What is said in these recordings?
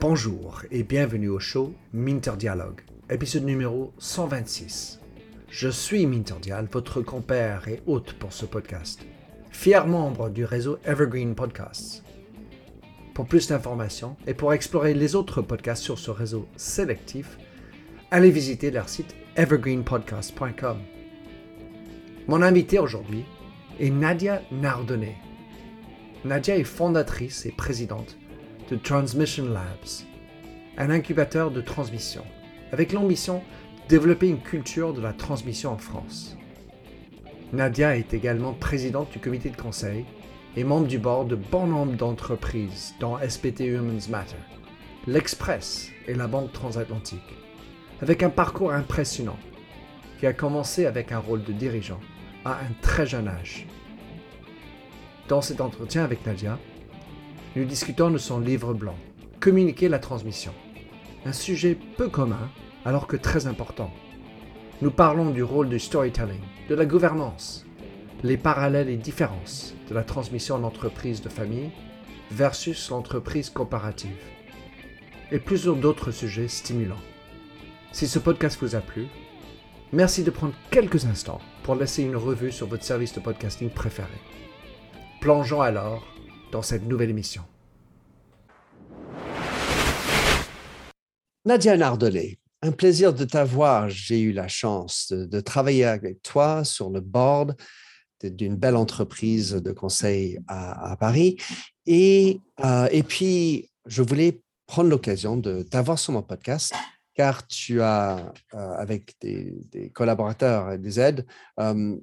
Bonjour et bienvenue au show Minter Dialogue, épisode numéro 126. Je suis Minter Dial, votre compère et hôte pour ce podcast, fier membre du réseau Evergreen Podcasts. Pour plus d'informations et pour explorer les autres podcasts sur ce réseau sélectif, allez visiter leur site evergreenpodcast.com. Mon invité aujourd'hui est Nadia Nardonnet. Nadia est fondatrice et présidente de Transmission Labs, un incubateur de transmission, avec l'ambition de développer une culture de la transmission en France. Nadia est également présidente du comité de conseil et membre du board de bon nombre d'entreprises dont SPT Humans Matter, l'Express et la Banque Transatlantique, avec un parcours impressionnant qui a commencé avec un rôle de dirigeant à un très jeune âge. Dans cet entretien avec Nadia, nous discutons de son livre blanc, Communiquer la transmission, un sujet peu commun alors que très important. Nous parlons du rôle du storytelling, de la gouvernance, les parallèles et différences de la transmission d'entreprise de famille versus l'entreprise comparative, et plusieurs d'autres sujets stimulants. Si ce podcast vous a plu, merci de prendre quelques instants pour laisser une revue sur votre service de podcasting préféré. Plongeons alors dans cette nouvelle émission. Nadia Nardelé, un plaisir de t'avoir. J'ai eu la chance de, travailler avec toi sur le board d'une belle entreprise de conseil à, Paris. Et, euh, et puis, je voulais prendre l'occasion de t'avoir sur mon podcast car tu as, euh, avec des, collaborateurs et des aides, euh,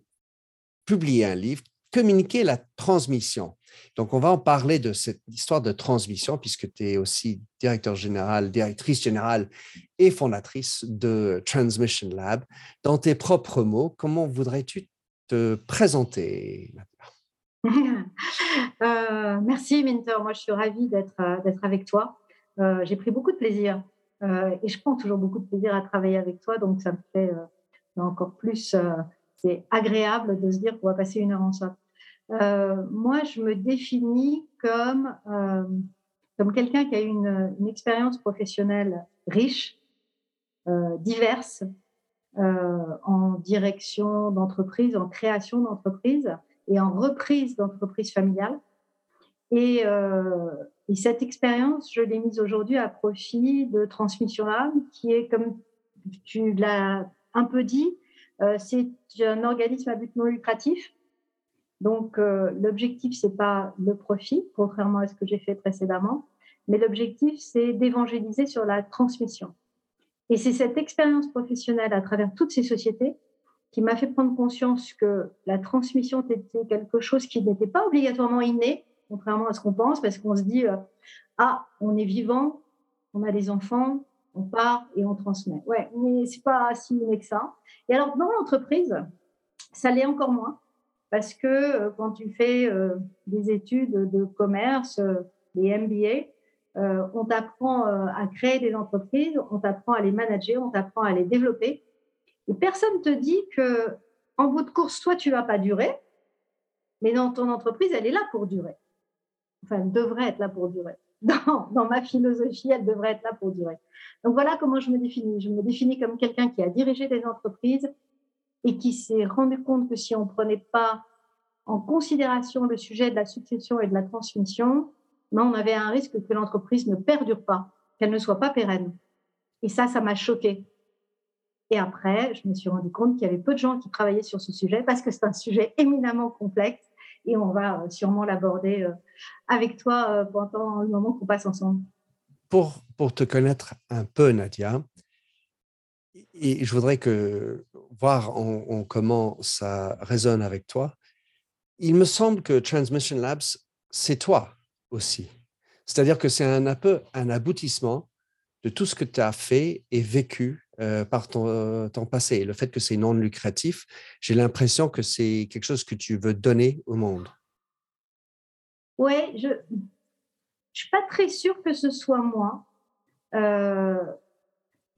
publié un livre, Communiquer la transmission. Donc, on va en parler de cette histoire de transmission, puisque tu es aussi directeur général, directrice générale et fondatrice de Transmission Lab. Dans tes propres mots, comment voudrais-tu te présenter euh, Merci, Minter. Moi, je suis ravie d'être avec toi. J'ai pris beaucoup de plaisir euh, et je prends toujours beaucoup de plaisir à travailler avec toi, donc ça me fait euh, encore plus, euh, c'est agréable de se dire qu'on va passer une heure ensemble. Moi, je me définis comme, comme quelqu'un qui a une, expérience professionnelle riche, diverse, en direction d'entreprise, en création d'entreprise et en reprise d'entreprise familiale. Et, et cette expérience, je l'ai mise aujourd'hui à profit de Transmission Lab, qui est, comme tu l'as un peu dit, euh, c'est un organisme à but non lucratif. Donc, euh, l'objectif, ce n'est pas le profit, contrairement à ce que j'ai fait précédemment, mais l'objectif, c'est d'évangéliser sur la transmission. Et c'est cette expérience professionnelle à travers toutes ces sociétés qui m'a fait prendre conscience que la transmission était quelque chose qui n'était pas obligatoirement inné, contrairement à ce qu'on pense, parce qu'on se dit euh, ah, on est vivant, on a des enfants, on part et on transmet. Ouais, mais c'est pas si inné que ça. Et alors dans l'entreprise, ça l'est encore moins, parce que euh, quand tu fais euh, des études de commerce, des MBA, on t'apprend à créer des entreprises, on t'apprend à les manager, on t'apprend à les développer. Et personne te dit que en bout de course, toi, tu vas pas durer, mais dans ton entreprise, elle est là pour durer enfin, elle devrait être là pour durer. Dans, ma philosophie, elle devrait être là pour durer. Donc voilà comment je me définis. Je me définis comme quelqu'un qui a dirigé des entreprises et qui s'est rendu compte que si on ne prenait pas en considération le sujet de la succession et de la transmission, ben on avait un risque que l'entreprise ne perdure pas, qu'elle ne soit pas pérenne. Et ça, ça m'a choqué. Et après, je me suis rendu compte qu'il y avait peu de gens qui travaillaient sur ce sujet parce que c'est un sujet éminemment complexe et on va euh, sûrement l'aborder euh, avec toi euh, pendant le moment qu'on passe ensemble. Pour, pour te connaître un peu, Nadia, et je voudrais voir en, comment ça résonne avec toi. Il me semble que Transmission Labs, c'est toi aussi. C'est-à-dire que c'est un, peu un aboutissement de tout ce que tu as fait et vécu euh, par ton, ton, passé. Le fait que c'est non lucratif, j'ai l'impression que c'est quelque chose que tu veux donner au monde. Oui, je ne suis pas très sûre que ce soit moi. Euh,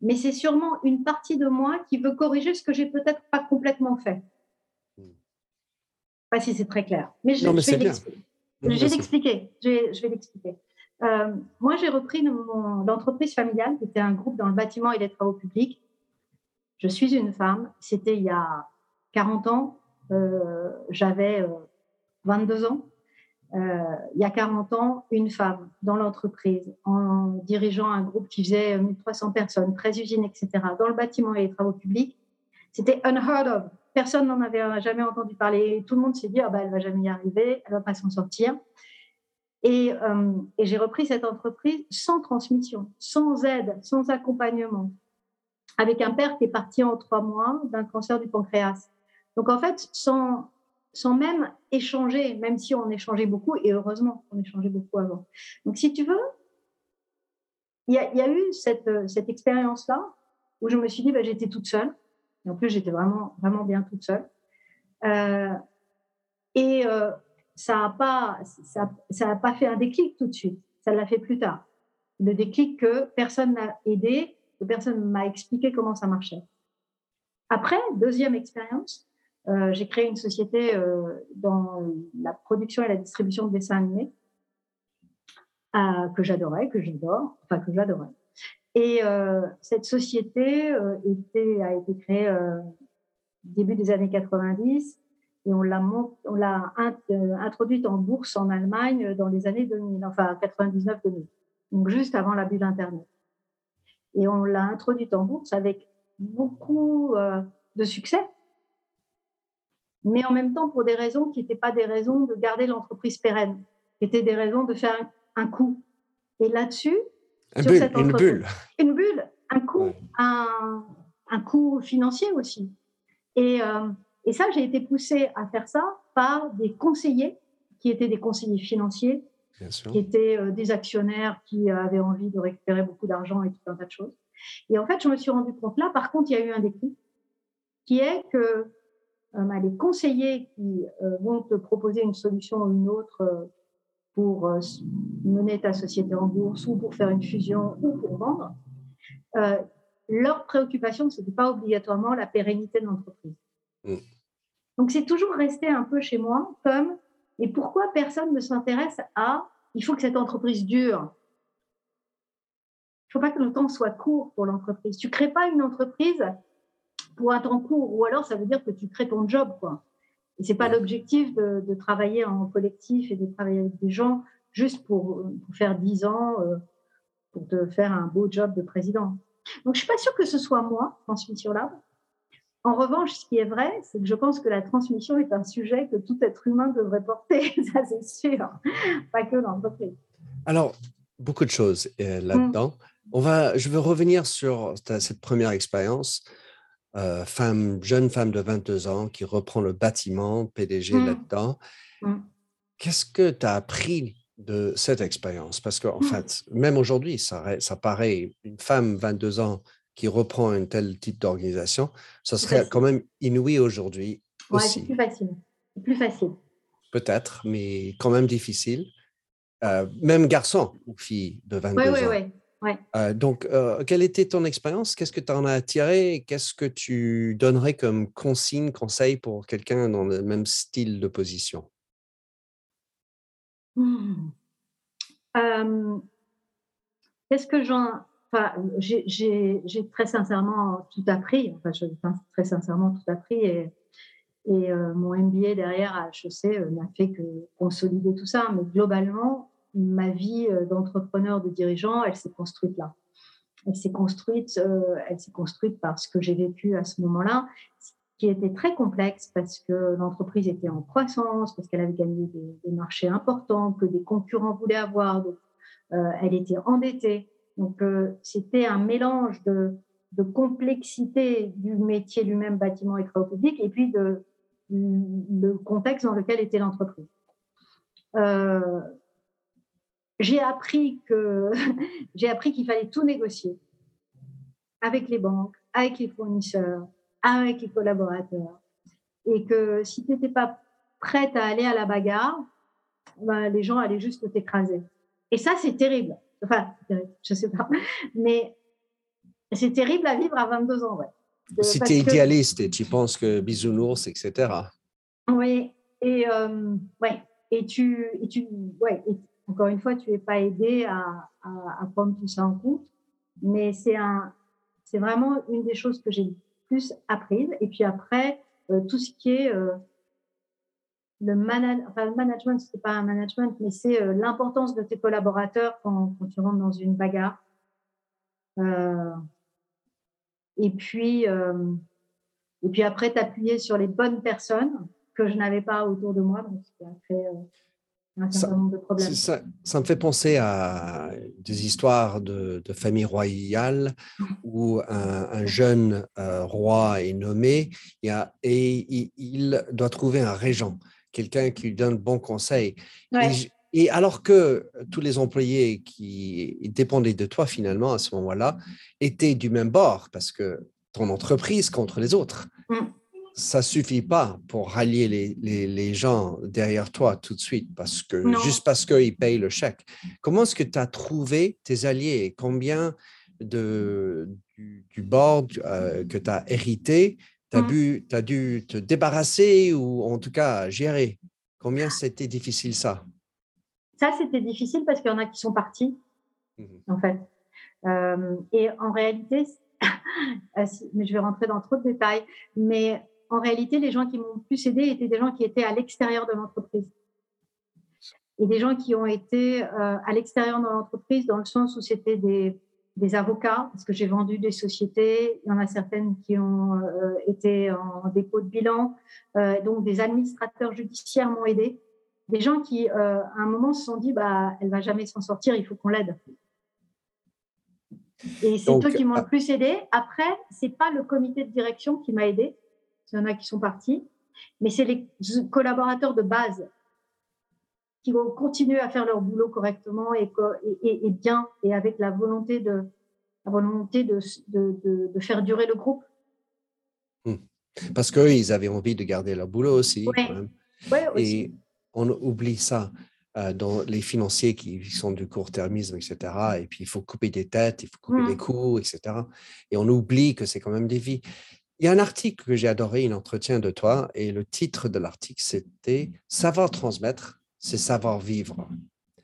mais c'est sûrement une partie de moi qui veut corriger ce que j'ai peut-être pas complètement fait. Je sais pas si c'est très clair. Mais je, non, mais c'est bien. Je vais l'expliquer. Je vais, l'expliquer. Euh, moi, j'ai repris l'entreprise familiale, qui était un groupe dans le bâtiment et les travaux publics. Je suis une femme. C'était il y a 40 ans. Euh, j'avais 22 ans. Il y a 40 ans, une femme dans l'entreprise, en dirigeant un groupe qui faisait 1300 personnes, 13 usines, etc., dans le bâtiment et les travaux publics. C'était unheard of. Personne n'en avait jamais entendu parler. Tout le monde s'est dit, ah bah, elle va jamais y arriver, elle va pas s'en sortir. Et, euh, et j'ai repris cette entreprise sans transmission, sans aide, sans accompagnement, avec un père qui est parti en trois mois d'un cancer du pancréas. Donc en fait, sans, sans même échanger, même si on échangeait beaucoup, et heureusement qu'on échangeait beaucoup avant. Donc si tu veux, il y, a, eu cette, cette expérience-là où je me suis dit, bah, j'étais toute seule. Et en plus, j'étais vraiment, vraiment bien toute seule. Euh, et euh, ça n'a pas, ça, ça pas fait un déclic tout de suite. Ça l'a fait plus tard. Le déclic que personne n'a aidé, que personne m'a expliqué comment ça marchait. Après, deuxième expérience, euh, j'ai créé une société dans la production et la distribution de dessins animés que j'adorais, que j'adore, enfin que j'adorais. Et euh, cette société euh, était, a été créée euh, début des années 90 et on l'a, on l'a introduite en bourse en Allemagne dans les années 2000, enfin 99-2000, donc juste avant la bulle Internet. Et on l'a introduite en bourse avec beaucoup de succès, mais en même temps pour des raisons qui n'étaient pas des raisons de garder l'entreprise pérenne, qui étaient des raisons de faire un coup. Et là-dessus, une bulle. Une bulle, un coût, un, un coût financier aussi. Et, euh, et ça, j'ai été poussée à faire ça par des conseillers qui étaient des conseillers financiers, qui étaient euh, des actionnaires qui avaient envie de récupérer beaucoup d'argent et tout un tas de choses. Et en fait, je me suis rendu compte là, par contre, il y a eu un déclic qui est que euh, bah, les conseillers qui vont te proposer une solution ou une autre pour euh, mener ta société en bourse ou pour faire une fusion ou pour vendre, euh, leur préoccupation, ce n'était pas obligatoirement la pérennité de l'entreprise. Mm. Donc, c'est toujours resté un peu chez moi comme, et pourquoi personne ne s'intéresse à, il faut que cette entreprise dure? Il ne faut pas que le temps soit court pour l'entreprise. Tu ne crées pas une entreprise pour un temps court, ou alors ça veut dire que tu crées ton job. Quoi. Et c'est pas l'objectif de, travailler en collectif et de travailler avec des gens juste pour, faire dix ans, euh, pour te faire un beau job de président. Donc, je suis pas sûre que ce soit moi, transmission-là. En revanche, ce qui est vrai, c'est que je pense que la transmission est un sujet que tout être humain devrait porter, ça c'est sûr, pas que l'entreprise. Alors, beaucoup de choses euh, là-dedans. Mm. On va, je veux revenir sur cette première expérience. Euh, femme, jeune femme de 22 ans qui reprend le bâtiment, PDG mmh. là-dedans. Mmh. Qu'est-ce que tu as appris de cette expérience? Parce qu'en mmh. fait, même aujourd'hui, ça, ça paraît une femme 22 ans qui reprend un tel type d'organisation, ça serait quand même inouï aujourd'hui ouais, aussi. C'est plus facile. plus facile. Peut-être, mais quand même difficile. Euh, même garçon ou fille de 22 ans. Oui, oui, euh, donc, euh, quelle était ton expérience? Qu'est-ce que tu en as tiré Qu'est-ce que tu donnerais comme consigne, conseil pour quelqu'un dans le même style de position? Mmh. Qu'est-ce que j'en. Enfin, j'ai très sincèrement tout appris. Enfin, je, très sincèrement tout appris. Et, et euh, mon MBA derrière à HEC n'a fait que consolider tout ça. Mais globalement, ma vie euh, d'entrepreneur, de dirigeant, elle s'est construite là. Elle s'est construite, euh, elle s'est construite par ce que j'ai vécu à ce moment-là, qui était très complexe parce que l'entreprise était en croissance, parce qu'elle avait gagné des, marchés importants, que des concurrents voulaient avoir. Euh, elle était endettée. Donc, c'était un mélange de, complexité du métier lui-même, bâtiment et travaux publics, et puis de le contexte dans lequel était l'entreprise. Euh, j'ai appris que j'ai appris qu'il fallait tout négocier avec les banques, avec les fournisseurs, avec les collaborateurs, et que si tu n'étais pas prête à aller à la bagarre, ben, les gens allaient juste t'écraser. Et ça, c'est terrible. Enfin, je sais pas, mais c'est terrible à vivre à 22 ans, ouais. si tu es idéaliste et tu penses que bisounours, etc. Oui, et, euh, ouais. et tu, et tu ouais, encore une fois, tu n'es pas aidé à, prendre tout ça en compte. Mais c'est un, c'est vraiment une des choses que j'ai plus apprises. Et puis après, euh, tout ce qui est euh, le, enfin, le management, ce n'est pas un management, mais c'est euh, l'importance de tes collaborateurs quand, tu rentres dans une bagarre. et puis, et puis après, t'appuyer sur les bonnes personnes que je n'avais pas autour de moi. Donc, un certain ça, nombre de problèmes. Ça, ça, me fait penser à des histoires de, de famille royale mmh. où un, un jeune euh, roi est nommé et, a, et il, il, doit trouver un régent, quelqu'un qui lui donne bon conseil. Ouais. Et, et, alors que tous les employés qui dépendaient de toi finalement à ce moment-là étaient du même bord parce que ton entreprise contre les autres. Mmh. Ça suffit pas pour rallier les, les, les, gens derrière toi tout de suite, parce que non. juste parce qu'ils payent le chèque. Comment est-ce que tu as trouvé tes alliés Combien de, du, du board euh, que tu as hérité, tu as, as, dû te débarrasser ou en tout cas gérer? Combien c'était difficile ça? Ça, c'était difficile parce qu'il y en a qui sont partis, mmh. en fait. Euh, et en réalité, Euh, mais je vais rentrer dans trop de détails. Mais en réalité, les gens qui m'ont plus aidé étaient des gens qui étaient à l'extérieur de l'entreprise. Et des gens qui ont été euh, à l'extérieur de l'entreprise dans le sens où c'était des, des, avocats, parce que j'ai vendu des sociétés. Il y en a certaines qui ont euh, été en dépôt de bilan. Euh, donc, des administrateurs judiciaires m'ont aidé. Des gens qui, à un moment, se sont dit, bah, elle va jamais s'en sortir, il faut qu'on l'aide. Et c'est eux qui m'ont le ah plus aidé. Après, c'est pas le comité de direction qui m'a aidé. Il y en a qui sont partis. Mais c'est les collaborateurs de base qui vont continuer à faire leur boulot correctement et, et, et bien et avec la volonté de, la volonté de, de, de, de faire durer le groupe. Hmm. Parce qu'eux, ils avaient envie de garder leur boulot aussi. Ouais. Ouais, aussi. Et on oublie ça. Euh, dans les financiers qui sont du court-termisme, etc. Et puis, il faut couper des têtes, il faut couper mmh. des coûts, etc. Et on oublie que c'est quand même des vies. Il y a un article que j'ai adoré, un entretien de toi, et le titre de l'article, c'était Savoir transmettre, c'est savoir vivre.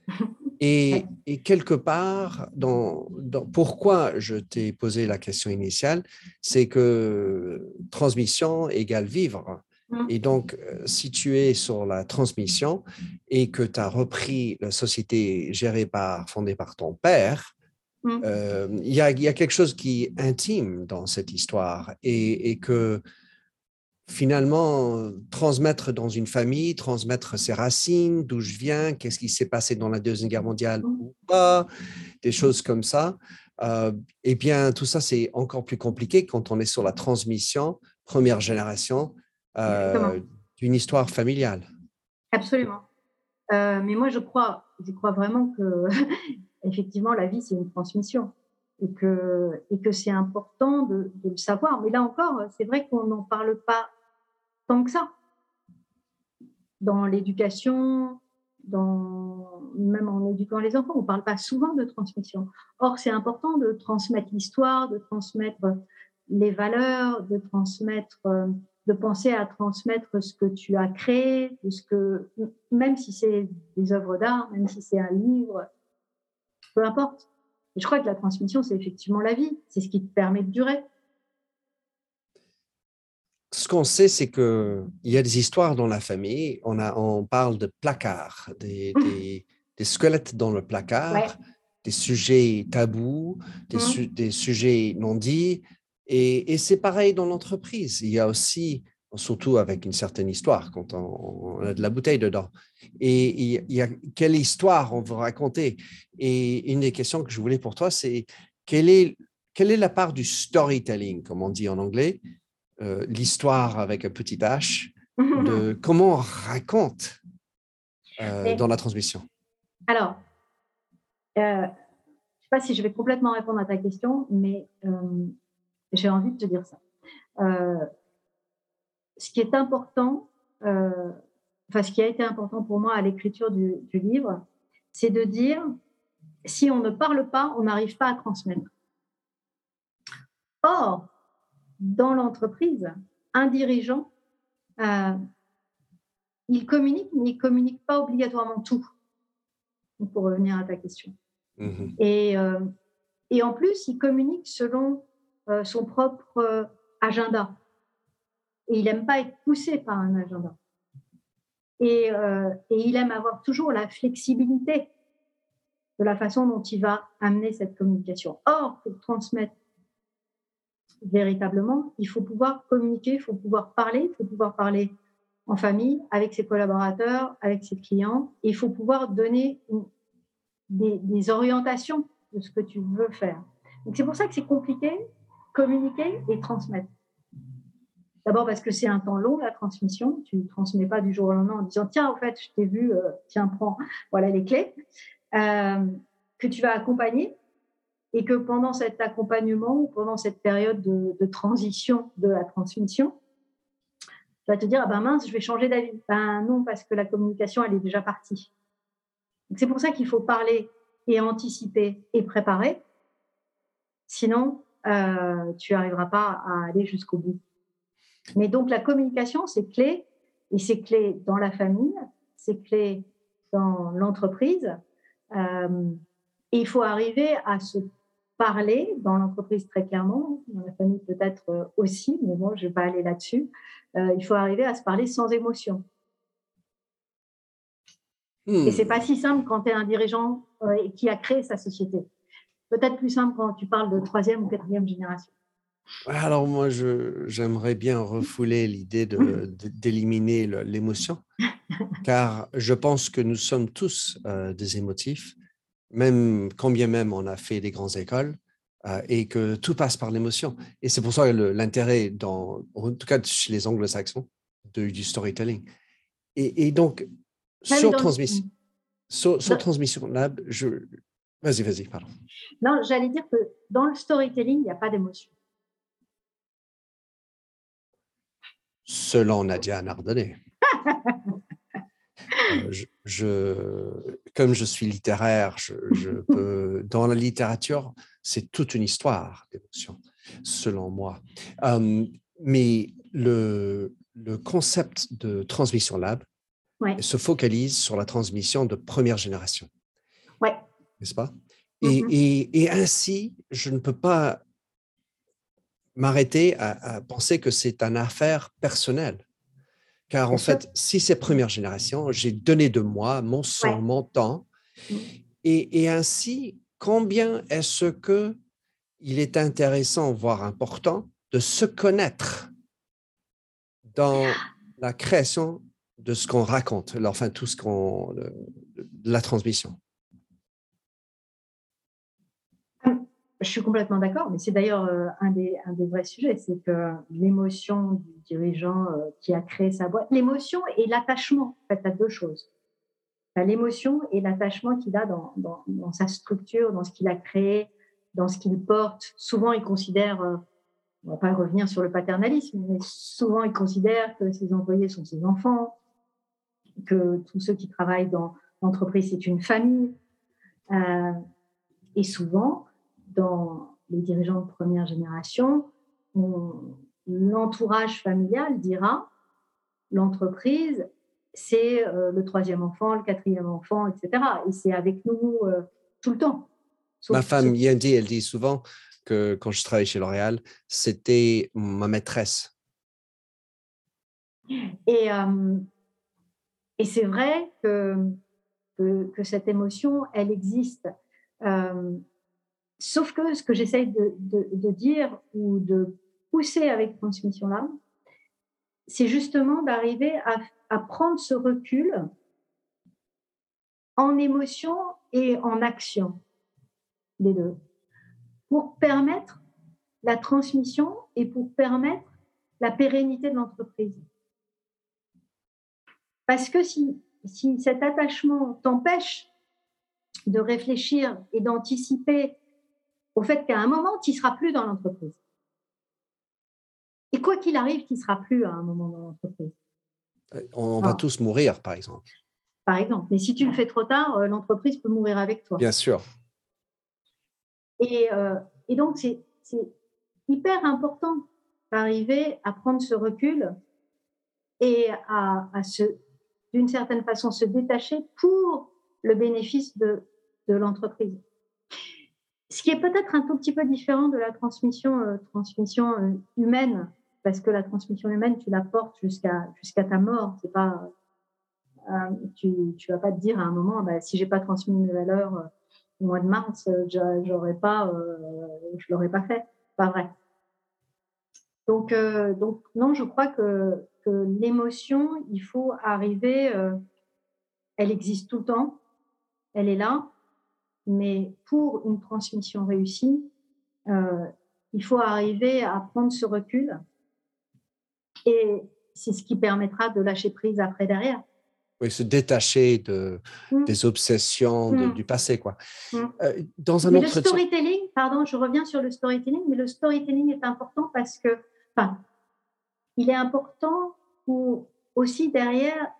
Et, et quelque part, dans, dans, pourquoi je t'ai posé la question initiale, c'est que transmission égale vivre. Mmh. Et donc, euh, si tu es sur la transmission et que tu as repris la société gérée par, fondée par ton père, mmh. euh, il y, a, y, a, quelque chose qui est intime dans cette histoire et, et, que finalement, transmettre dans une famille, transmettre ses racines, d'où je viens, qu'est-ce qui s'est passé dans la Deuxième Guerre mondiale mmh. ou pas, des choses comme ça, euh, eh bien, tout ça, c'est encore plus compliqué quand on est sur la transmission, première génération, euh, d'une histoire familiale. Absolument. Euh, mais moi, je crois, je crois vraiment que, effectivement, la vie, c'est une transmission et que, et que c'est important de, le savoir. Mais là encore, c'est vrai qu'on n'en parle pas tant que ça. Dans l'éducation, dans, même en éduquant les enfants, on ne parle pas souvent de transmission. Or, c'est important de transmettre l'histoire, de transmettre les valeurs, de transmettre de penser à transmettre ce que tu as créé, ce que, même si c'est des œuvres d'art, même si c'est un livre, peu importe. Et je crois que la transmission, c'est effectivement la vie, c'est ce qui te permet de durer. Ce qu'on sait, c'est qu'il y a des histoires dans la famille. On, a, on parle de placards, des, des, des squelettes dans le placard, ouais. des sujets tabous, des, Mmh. su des sujets non dits, et, et c'est pareil dans l'entreprise. Il y a aussi, surtout avec une certaine histoire, quand on, on, a de la bouteille dedans. Et il y a quelle histoire on veut raconter? Et une des questions que je voulais pour toi, c'est quelle est, quelle est la part du storytelling, comme on dit en anglais, euh, l'histoire avec un petit H, de comment on raconte euh, dans la transmission? Alors, euh, je ne sais pas si je vais complètement répondre à ta question, mais j'ai envie de te dire ça. Ce qui est important, euh, enfin ce qui a été important pour moi à l'écriture du, du, livre, c'est de dire si on ne parle pas, on n'arrive pas à transmettre. Or, dans l'entreprise, un dirigeant, euh, ils communiquent, mais ils ne communiquent pas obligatoirement tout. Pour revenir à ta question. Mhm. Et, euh, et en plus, il communique selon son propre agenda. Et il n'aime pas être poussé par un agenda. Et, euh, et il aime avoir toujours la flexibilité de la façon dont il va amener cette communication. Or, pour transmettre véritablement, il faut pouvoir communiquer, il faut pouvoir parler, il faut pouvoir parler en famille, avec ses collaborateurs, avec ses clients. Et il faut pouvoir donner des, des orientations de ce que tu veux faire. C'est pour ça que c'est compliqué, communiquer et transmettre. D'abord parce que c'est un temps long, la transmission. Tu ne transmets pas du jour au lendemain en disant, tiens, en fait, je t'ai vu, euh, tiens, prends, voilà les clés, euh, que tu vas accompagner et que pendant cet accompagnement ou pendant cette période de, transition de la transmission, tu vas te dire, ah ben mince, je vais changer d'avis. Ben non, parce que la communication, elle est déjà partie. C'est pour ça qu'il faut parler et anticiper et préparer. Sinon, euh, tu n'arriveras pas à aller jusqu'au bout. Mais donc, la communication, c'est clé. Et c'est clé dans la famille, c'est clé dans l'entreprise. Euh, et il faut arriver à se parler dans l'entreprise très clairement, dans la famille peut-être euh, aussi, mais bon, je ne vais pas aller là-dessus. Euh, il faut arriver à se parler sans émotion. Et c'est pas si simple quand tu es un dirigeant euh, qui a créé sa société. Peut-être plus simple quand tu parles de troisième ou quatrième génération. Alors moi, je, j'aimerais bien refouler l'idée d'éliminer l'émotion, car je pense que nous sommes tous euh, des émotifs, même quand bien même on a fait des grandes écoles, euh, et que tout passe par l'émotion. Et c'est pour ça l'intérêt, dans, en tout cas chez les anglo-saxons, de- du storytelling. Et, et donc, Ah sur, dans- transmission, sur, Transmission Lab, je... Vas-y, vas-y, pardon. Non, j'allais dire que dans le storytelling, il n'y a pas d'émotion. Selon Nadia Nardonnet. Euh, je, je- comme je suis littéraire, je, je peux, dans la littérature, c'est toute une histoire d'émotion, selon moi. Euh, mais le, le concept de transmission lab Ouais. se focalise sur la transmission de première génération, Ouais. n'est-ce pas? Et, Mhm. et- et ainsi, je ne peux pas m'arrêter à, à penser que c'est une affaire personnelle. Car en fait, si c'est première génération, j'ai donné de moi, mon sang, Ouais. mon temps. Mhm. Et, et ainsi, combien est-ce que il est intéressant, voire important, de se connaître dans la création de ce qu'on raconte, enfin tout ce qu'on, la transmission? Je suis complètement d'accord, mais c'est d'ailleurs euh, un, des, un des vrais sujets, c'est que l'émotion du dirigeant euh, qui a créé sa boîte, l'émotion et l'attachement, en fait, à deux choses. L'émotion et l'attachement qu'il a dans, dans, dans sa structure, dans ce qu'il a créé, dans ce qu'il porte. Souvent, il considère, euh, on va pas revenir sur le paternalisme, mais souvent, il considère que ses employés sont ses enfants, que tous ceux qui travaillent dans l'entreprise, c'est une famille. Euh, et souvent, dans les dirigeants de première génération, on- l'entourage familial dira l'entreprise, c'est euh, le troisième enfant, le quatrième enfant, etc. Et c'est avec nous euh, tout le temps. Sauf- Ma femme Yandy, elle dit souvent que quand je travaillais chez L'Oréal, c'était ma maîtresse. Et, euh, et c'est vrai que, que, que cette émotion, elle existe. Sauf que ce que j'essaye de, dire ou de pousser avec Transmission-là, c'est justement d'arriver à, à prendre ce recul en émotion et en action, les deux, pour permettre la transmission et pour permettre la pérennité de l'entreprise. Parce que si, si cet attachement t'empêche de réfléchir et d'anticiper au fait qu'à un moment, tu ne seras plus dans l'entreprise. Et quoi qu'il arrive, tu ne seras plus à un moment dans l'entreprise, On, va Ah. tous mourir, par exemple. par exemple. Mais si tu le fais trop tard, euh, l'entreprise peut mourir avec toi. Bien sûr. Et, euh, et donc, c'est c'est hyper important d'arriver à prendre ce recul et à, à se d'une certaine façon se détacher pour le bénéfice de, de l'entreprise. Ce qui est peut-être un tout petit peu différent de la transmission, euh, transmission euh, humaine, parce que la transmission humaine, tu la portes jusqu'à jusqu'à ta mort. C'est pas, euh, tu ne vas pas te dire à un moment, bah, si j'ai pas transmis mes valeurs au mois de mars, j'aurais pas, je l'aurais pas fait. Pas vrai. Donc, donc non, je crois que, que l'émotion, il faut arriver, elle existe tout le temps, elle est là, mais pour une transmission réussie, euh, il faut arriver à prendre ce recul et c'est ce qui permettra de lâcher prise après derrière. Oui, se détacher de, mmh. des obsessions mmh. du passé. Quoi. Mmh. Euh, dans un mais le storytelling, pardon, je reviens sur le storytelling, mais le storytelling est important parce que, enfin, il est important pour aussi derrière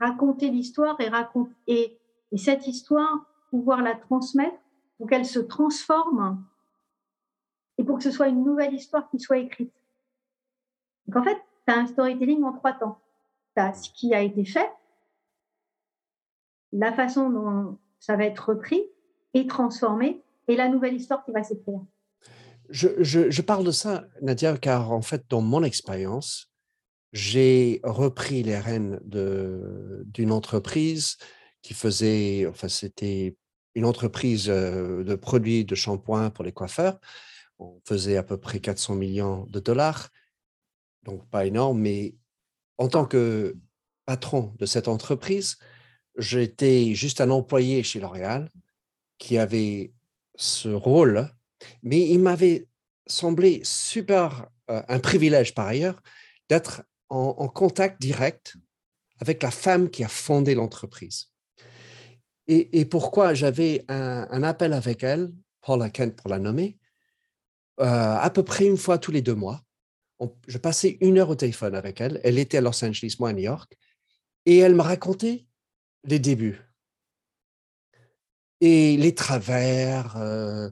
raconter l'histoire et, raconter, et, et cette histoire pouvoir la transmettre pour qu'elle se transforme et pour que ce soit une nouvelle histoire qui soit écrite. Donc en fait, tu as un storytelling en trois temps. Tu as ce qui a été fait, la façon dont ça va être repris et transformé, et la nouvelle histoire qui va s'écrire. Je, je, parle de ça, Nadia, car en fait, dans mon expérience, j'ai repris les rênes d'une entreprise qui faisait, enfin, c'était une entreprise de produits de shampoing pour les coiffeurs. On faisait à peu près 400 millions de dollars, donc pas énorme, mais en tant que patron de cette entreprise, j'étais juste un employé chez L'Oréal qui avait ce rôle, mais il m'avait semblé super, un privilège par ailleurs, d'être en, contact direct avec la femme qui a fondé l'entreprise. Et, pourquoi j'avais un, appel avec elle, Paula Kent pour la nommer, euh, à peu près une fois tous les deux mois. je passais une heure au téléphone avec elle. Elle était à Los Angeles, moi à New York. Et elle me racontait les débuts et les travers, euh,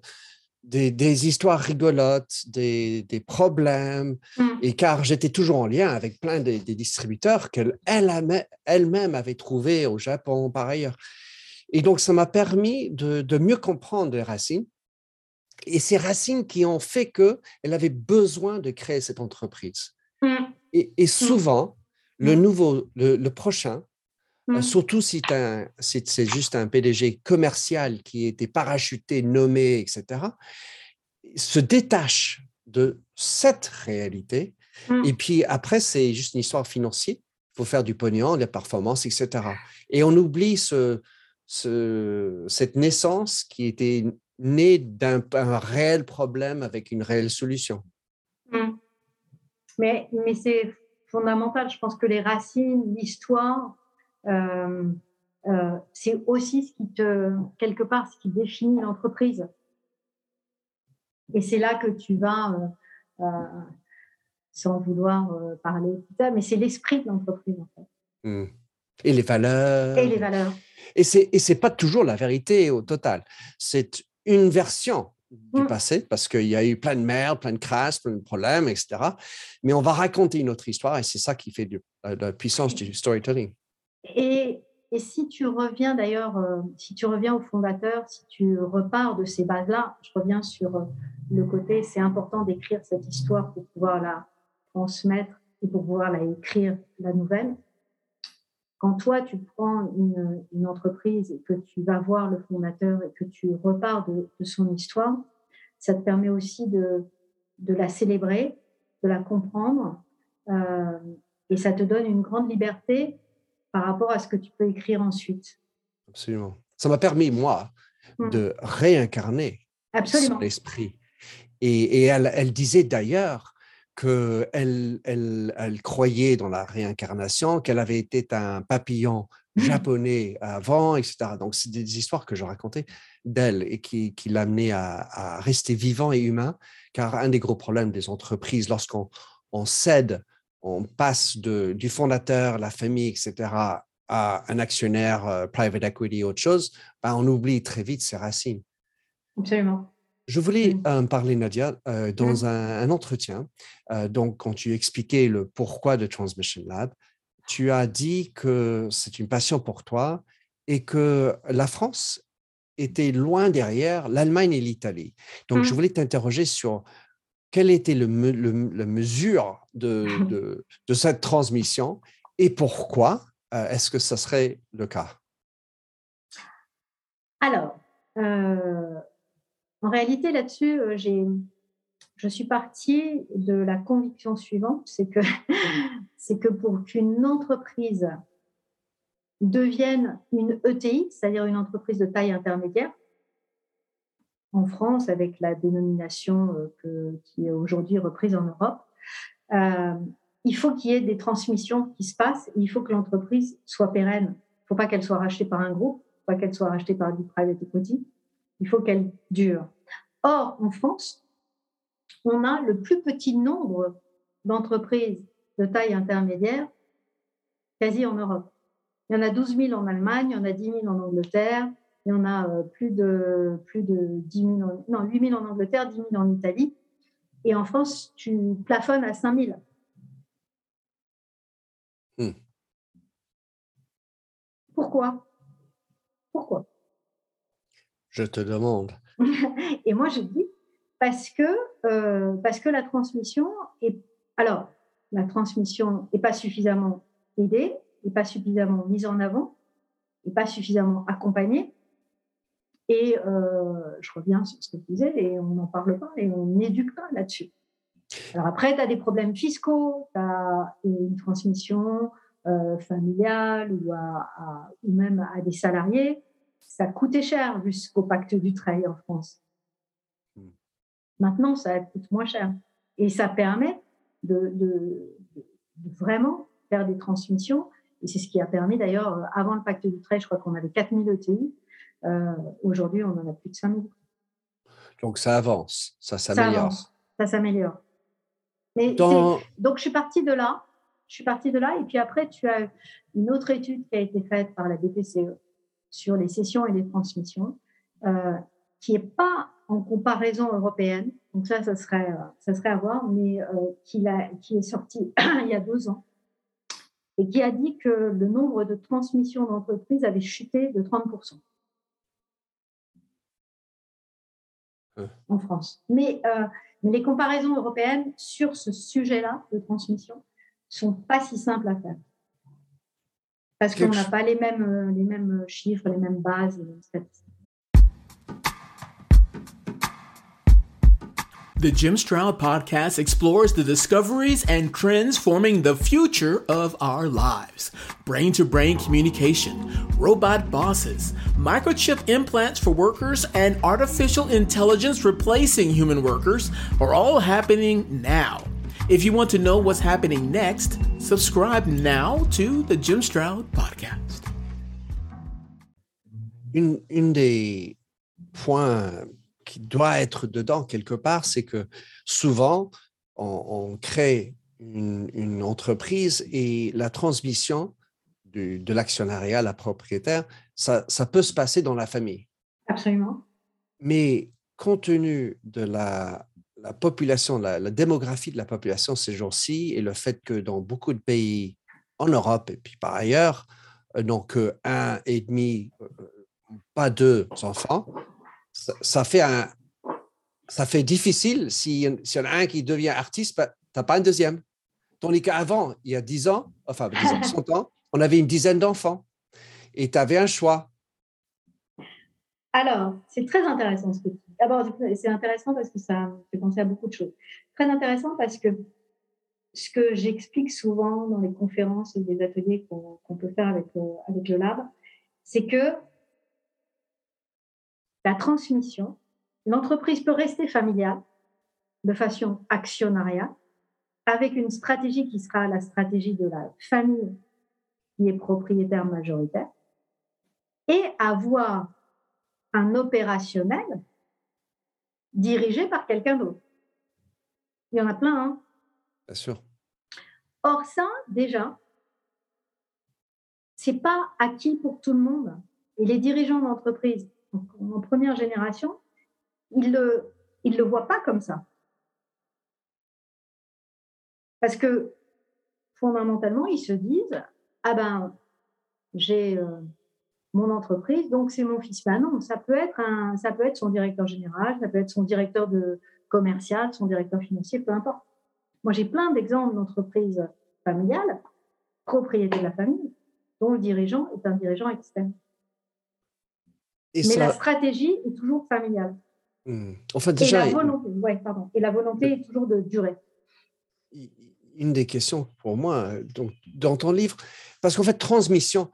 des, histoires rigolotes, des, problèmes. Mmh. Et car j'étais toujours en lien avec plein des, distributeurs qu'elle elle-même avait trouvés au Japon par ailleurs. Et donc, ça m'a permis de, mieux comprendre les racines. Et ces racines qui ont fait qu'elle avait besoin de créer cette entreprise. Mmh. Et, mmh. souvent, le mmh. nouveau, le, prochain, euh, surtout si c'est juste un PDG commercial qui était parachuté, nommé, etc., se détache de cette réalité. Et puis après, c'est juste une histoire financière. Il faut faire du pognon, des performances, etc. Et on oublie ce, cette naissance qui était née d'un réel problème avec une réelle solution. Mmh. Mais, mais c'est fondamental. Je pense que les racines, l'histoire, euh, euh, c'est aussi ce qui te, quelque part, ce qui définit l'entreprise. Et c'est là que tu vas, euh, sans vouloir parler, mais c'est l'esprit de l'entreprise en fait. Mmh. Et les valeurs. Et les valeurs. Et ce n'est pas toujours la vérité au total. C'est une version du mmh. passé, parce qu'il y a eu plein de merde, plein de crasses, plein de problèmes, etc. Mais on va raconter une autre histoire et c'est ça qui fait la puissance du storytelling. Et, et si tu reviens d'ailleurs, euh, si tu reviens au fondateur, si tu repars de ces bases-là, je reviens sur euh, le côté, c'est important d'écrire cette histoire pour pouvoir la transmettre et pour pouvoir la écrire, la nouvelle. Quand toi, tu prends une, entreprise et que tu vas voir le fondateur et que tu repars de, son histoire, ça te permet aussi de, de, la célébrer, de la comprendre, euh, et ça te donne une grande liberté par rapport à ce que tu peux écrire ensuite. Absolument. Ça m'a permis, moi, mmh. de réincarner son esprit. Et, et elle, elle, disait d'ailleurs qu'elle elle, elle, croyait dans la réincarnation, qu'elle avait été un papillon mmh. japonais avant, etc. Donc, c'est des histoires que je racontais d'elle et qui, qui l'amenaient à, à, rester vivant et humain, car un des gros problèmes des entreprises, lorsqu'on on cède, on passe de, du fondateur, la famille, etc., à un actionnaire, euh, private equity, autre chose, ben, on oublie très vite ses racines. Absolument. Je voulais mmh. parler, Nadia, euh, dans mmh. un, entretien, euh, donc quand tu expliquais le pourquoi de Transmission Lab, tu as dit que c'est une passion pour toi et que la France était loin derrière l'Allemagne et l'Italie. Donc, je mmh. voulais t'interroger sur quelle était le, la mesure de, de, cette transmission et pourquoi euh, est-ce que ça serait le cas? Alors, euh, en réalité, là-dessus, euh, j'ai je suis partie de la conviction suivante, c'est que, c'est que pour qu'une entreprise devienne une ETI, c'est-à-dire une entreprise de taille intermédiaire, en France, avec la dénomination euh, qui est aujourd'hui reprise en Europe, euh, il faut qu'il y ait des transmissions qui se passent. il faut que l'entreprise soit pérenne. Il ne faut pas qu'elle soit rachetée par un groupe, il ne faut pas qu'elle soit rachetée par du private equity. Il faut qu'elle dure. Or, en France, on a le plus petit nombre d'entreprises de taille intermédiaire quasi en Europe. Il y en a 12 000 en Allemagne, il y en a 10 000 en Angleterre, il y en a euh, plus de, plus de 10 000 non, 8 000 en Angleterre, 10 000 en Italie. Et en France, tu plafonnes à 5 000. Hmm. Pourquoi? Pourquoi? Je te demande. Et moi, je dis, parce que, euh, parce que la transmission est. Alors, la transmission n'est pas suffisamment aidée, n'est pas suffisamment mise en avant, n'est pas suffisamment accompagnée. Et euh, je reviens sur ce que tu disais, et on n'en parle pas et on n'éduque pas là-dessus. Alors après, tu as des problèmes fiscaux, tu as une transmission euh, familiale ou, ou même à des salariés. Ça coûtait cher jusqu'au pacte du trail en France. Maintenant, ça coûte moins cher. Et ça permet de, vraiment faire des transmissions. Et c'est ce qui a permis d'ailleurs, euh, avant le pacte du trait, je crois qu'on avait 4000 ETI. Euh, aujourd'hui, on en a plus de 5000. Donc ça avance, ça s'améliore. Ça s'améliore. Donc je suis partie de là. Je suis partie de là. Et puis après, tu as une autre étude qui a été faite par la BPCE sur les sessions et les transmissions, euh, qui n'est pas en comparaison européenne. Donc ça, ça serait, euh, ça serait à voir, mais euh, qui, a, qui est sorti il y a deux ans et qui a dit que le nombre de transmissions d'entreprises avait chuté de 30% en France. Mais, euh, mais, les comparaisons européennes sur ce sujet-là de transmission sont pas si simples à faire. Parce qu'on n'a pas les mêmes, euh, les mêmes euh, chiffres, les mêmes bases, les mêmes statistiques. The Jim Stroud podcast explores the discoveries and trends forming the future of our lives. Brain to brain communication, robot bosses, microchip implants for workers, and artificial intelligence replacing human workers are all happening now. If you want to know what's happening next, subscribe now to the Jim Stroud podcast. Une, une des points qui doit être dedans quelque part, c'est que souvent, on, crée une, entreprise et la transmission de l'actionnariat à la propriétaire, ça, peut se passer dans la famille. Absolument. Mais compte tenu de la, population, la, démographie de la population ces jours-ci et le fait que dans beaucoup de pays en Europe et puis par ailleurs, donc un et demi, euh, pas deux enfants, ça, fait un, ça fait difficile si, si y en a un qui devient artiste, ben, tu n'as pas un deuxième. Tandis qu'avant, il y a 10 ans, enfin 10 ans, 100 ans, on avait une dizaine d'enfants et tu avais un choix. Alors, c'est très intéressant ce que tu dis. D'abord, c'est intéressant parce que ça fait penser à beaucoup de choses. Très intéressant parce que ce que j'explique souvent dans les conférences et les ateliers qu'on peut faire euh, avec le lab, c'est que la transmission, l'entreprise peut rester familiale de façon actionnariale avec une stratégie qui sera la stratégie de la famille qui est propriétaire majoritaire et avoir un opérationnel dirigé par quelqu'un d'autre. Il y en a plein, hein Bien sûr. Or, ça, déjà, c'est pas acquis pour tout le monde. Et les dirigeants d'entreprise en première génération, ils ne le, ils le voient pas comme ça. Parce que fondamentalement, ils se disent, ah ben, j'ai euh, mon entreprise, donc c'est mon fils. Ben non, ça peut, être un, ça peut être son directeur général, ça peut être son directeur de commercial, son directeur financier, peu importe. Moi, j'ai plein d'exemples d'entreprises familiales, propriété de la famille, dont le dirigeant est un dirigeant externe. Mais la stratégie est toujours familiale. Hmm. Enfin, déjà, et la volonté, ouais, pardon. Et la volonté est toujours de durer. Une des questions pour moi, donc, dans ton livre, parce qu'en fait, transmission,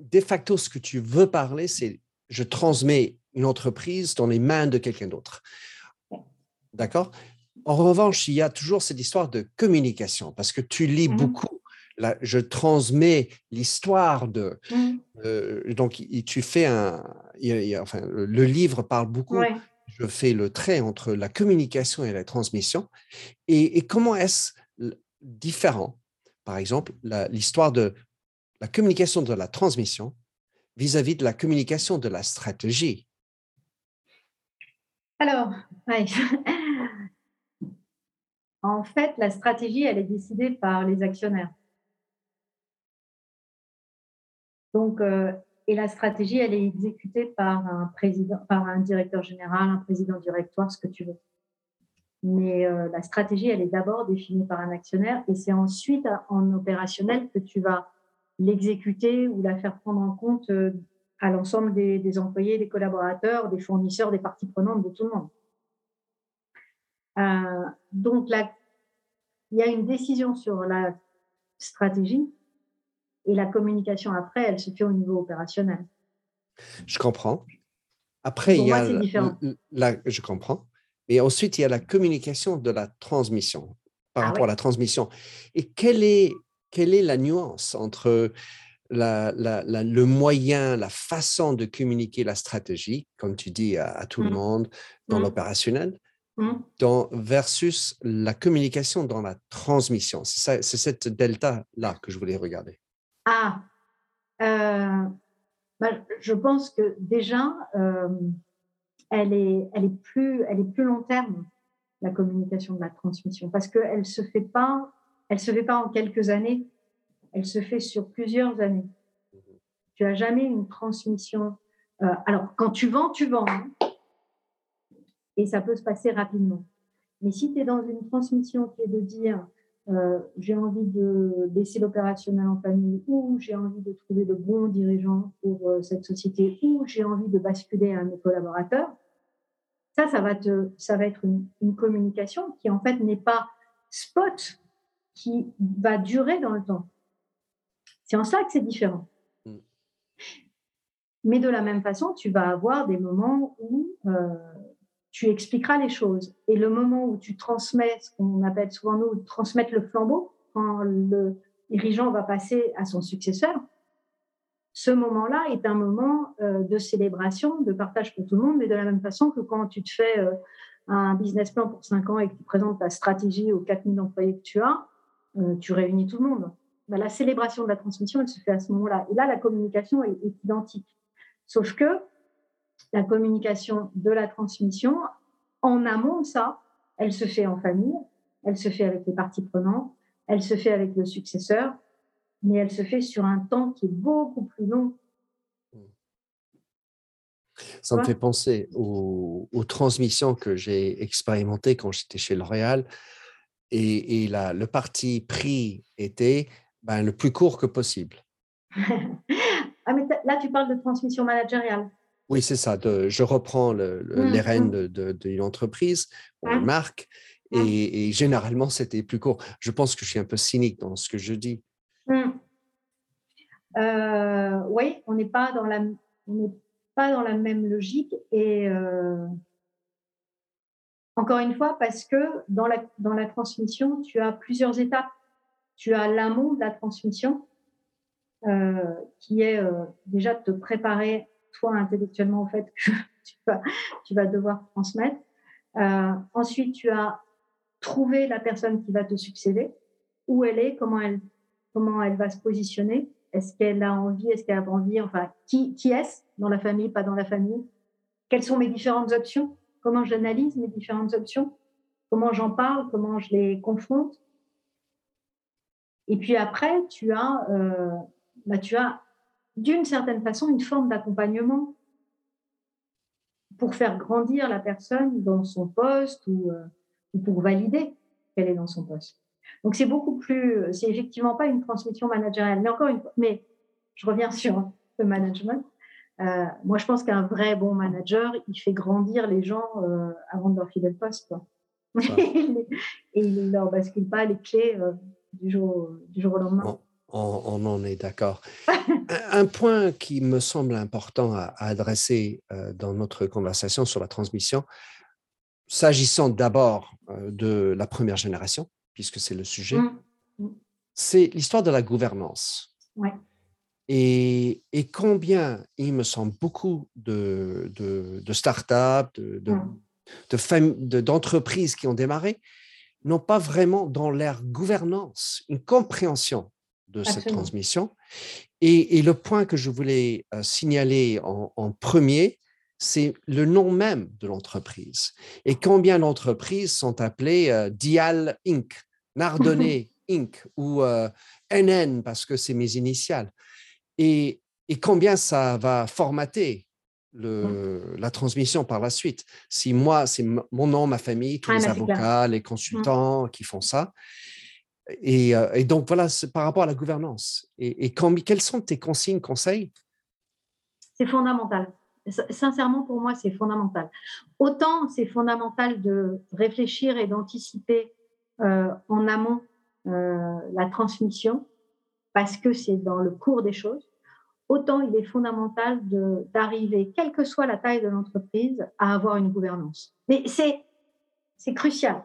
de facto, ce que tu veux parler, c'est je transmets une entreprise dans les mains de quelqu'un d'autre. D'accord? En revanche, il y a toujours cette histoire de communication, parce que tu lis mmh. beaucoup. Là, je transmets l'histoire de. Mmh. Euh, donc, tu fais un. enfin, le livre parle beaucoup. Je fais le trait entre la communication et la transmission. Et, comment est-ce différent, par exemple, l'histoire de la communication de la transmission vis-à-vis -vis de la communication de la stratégie Alors. En fait, la stratégie, elle est décidée par les actionnaires. Donc, euh, et la stratégie, elle est exécutée par un président, par un directeur général, un président directoire, ce que tu veux. Mais euh, la stratégie, elle est d'abord définie par un actionnaire et c'est ensuite en opérationnel que tu vas l'exécuter ou la faire prendre en compte euh, à l'ensemble des, des, employés, des collaborateurs, des fournisseurs, des parties prenantes, de tout le monde. Euh, donc, il y a une décision sur la stratégie et la communication après, elle se fait au niveau opérationnel. Je comprends. Après, il y a la, je comprends. Et ensuite, il y a la communication de la transmission par ah rapport à la transmission. Et quelle est, quelle est la nuance entre la, le moyen, la façon de communiquer la stratégie, comme tu dis à, tout le mmh. monde, dans mmh. l'opérationnel, Mmh. dans, versus la communication dans la transmission? C'est cette delta-là que je voulais regarder. Ah, euh, bah, je pense que déjà, euh, elle, est, elle, est plus, elle est plus long terme, la communication de la transmission, parce qu'elle ne se fait pas elle se fait pas en quelques années, elle se fait sur plusieurs années. Tu n'as jamais une transmission. Euh, alors, quand tu vends, tu vends. Hein et ça peut se passer rapidement. Mais si tu es dans une transmission qui est de dire euh, j'ai envie de laisser l'opérationnel en famille ou j'ai envie de trouver de bons dirigeants pour euh, cette société ou j'ai envie de basculer à mes collaborateurs, ça, ça va, te, ça va être une communication qui en fait n'est pas spot, qui va durer dans le temps. C'est en ça que c'est différent. Mm. Mais de la même façon, tu vas avoir des moments où euh, tu expliqueras les choses. Et le moment où tu transmets, ce qu'on appelle souvent nous, transmettre le flambeau, quand le dirigeant va passer à son successeur, ce moment-là est un moment euh, de célébration, de partage pour tout le monde, mais de la même façon que quand tu te fais euh, un business plan pour 5 ans et que tu présentes ta stratégie aux 4000 employés que tu as, euh, tu réunis tout le monde. Bah, la célébration de la transmission, elle se fait à ce moment-là. Et là, la communication est, est identique. Sauf que la communication de la transmission, en amont de ça, elle se fait en famille, elle se fait avec les parties prenantes, elle se fait avec le successeur, mais elle se fait sur un temps qui est beaucoup plus long. Ça me fait penser aux, transmissions que j'ai expérimentées quand j'étais chez L'Oréal. Et, le parti pris était ben, le plus court que possible. ah, mais là, tu parles de transmission managériale. Oui, c'est ça. je reprends le, mmh, les rênes mmh. d'une de, entreprise une marque. Et, généralement, c'était plus court. Je pense que je suis un peu cynique dans ce que je dis. Mmh. Euh, oui, on n'est pas dans la, pas dans la même logique. Et euh, encore une fois, parce que dans la, dans la transmission, tu as plusieurs étapes. Tu as l'amont de la transmission, euh, qui est déjà de te préparer toi intellectuellement, en fait, que tu vas, tu vas devoir transmettre. Euh, ensuite, tu as trouvé la personne qui va te succéder, où elle est, comment elle, comment elle va se positionner, est-ce qu'elle a envie, est-ce qu'elle a envie, enfin, qui, qui est-ce dans la famille, pas dans la famille, quelles sont mes différentes options, comment j'analyse mes différentes options, comment j'en parle, comment je les confronte. Et puis après, tu as, euh, bah, tu as d'une certaine façon une forme d'accompagnement pour faire grandir la personne dans son poste ou, euh, ou pour valider qu'elle est dans son poste. Donc c'est beaucoup plus, c'est effectivement pas une transmission managériale, mais encore une fois, mais je reviens sur le management. Euh, moi, je pense qu'un vrai bon manager, il fait grandir les gens euh, avant de leur filer le poste. et il ne leur bascule pas les clés euh, du, jour, du jour au lendemain. On, on, en est d'accord. un, point qui me semble important à, adresser dans notre conversation sur la transmission, s'agissant d'abord de la première génération, puisque c'est le sujet, mmh. Mmh. c'est l'histoire de la gouvernance. Ouais. Et, combien, il me semble, beaucoup de, de, de startups, de, d'entreprises qui ont démarré, n'ont pas vraiment dans leur gouvernance une compréhension de cette transmission. Et, le point que je voulais euh, signaler en, premier, c'est le nom même de l'entreprise. Et combien d'entreprises sont appelées euh, Dial Inc., Nardonnay Inc. ou NN euh, parce que c'est mes initiales et, combien ça va formater le, la transmission par la suite? Si moi, c'est mon nom, ma famille, tous ah, les avocats, les consultants qui font ça. Et, euh, et donc, voilà, par rapport à la gouvernance. Et, et quelles sont tes consignes, conseils? C'est fondamental. Sincèrement, pour moi, c'est fondamental. Autant c'est fondamental de réfléchir et d'anticiper euh, en amont euh, la transmission, parce que c'est dans le cours des choses autant il est fondamental d'arriver, quelle que soit la taille de l'entreprise, à avoir une gouvernance. Mais c'est crucial.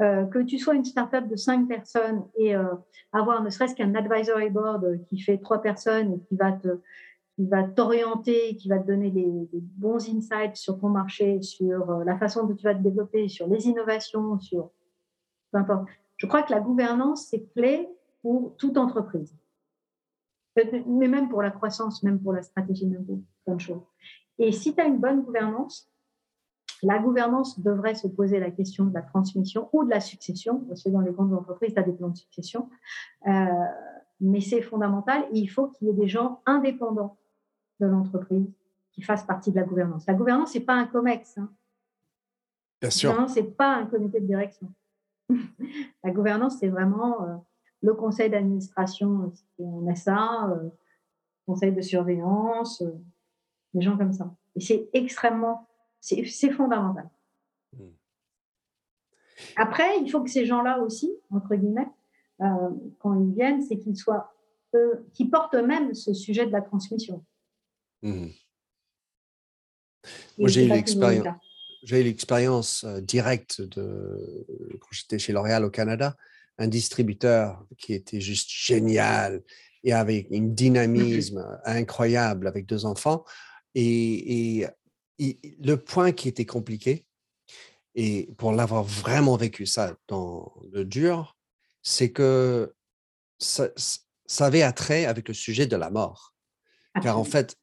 Euh, que tu sois une startup de cinq personnes et euh, avoir ne serait-ce qu'un advisory board qui fait trois personnes et qui va te qui va t'orienter, qui va te donner des, bons insights sur ton marché, sur euh, la façon dont tu vas te développer, sur les innovations, sur peu importe. Je crois que la gouvernance, c'est clé pour toute entreprise mais même pour la croissance, même pour la stratégie, même pour plein de choses. Et si tu as une bonne gouvernance, la gouvernance devrait se poser la question de la transmission ou de la succession, parce que dans les grandes entreprises, tu as des plans de succession, euh, mais c'est fondamental. il faut qu'il y ait des gens indépendants de l'entreprise qui fassent partie de la gouvernance. La gouvernance, c'est pas un COMEX. Hein. Bien sûr. c'est pas un comité de direction. la gouvernance, c'est vraiment euh, le conseil d'administration, on a ça, euh, conseil de surveillance, euh, des gens comme ça. Et c'est extrêmement, c'est fondamental. Hmm. Après, il faut que ces gens-là aussi, entre guillemets, euh, quand ils viennent, c'est qu'ils soient, qui portent eux-mêmes ce sujet de la transmission. Hmm. Moi, j'ai eu l'expérience. J'ai eu l'expérience directe de quand j'étais chez L'Oréal au Canada un distributeur qui était juste génial et avec une dynamisme incroyable avec deux enfants. Et, le point qui était compliqué, et pour l'avoir vraiment vécu ça dans le dur, c'est que ça, ça, avait attrait avec le sujet de la mort. Car en fait,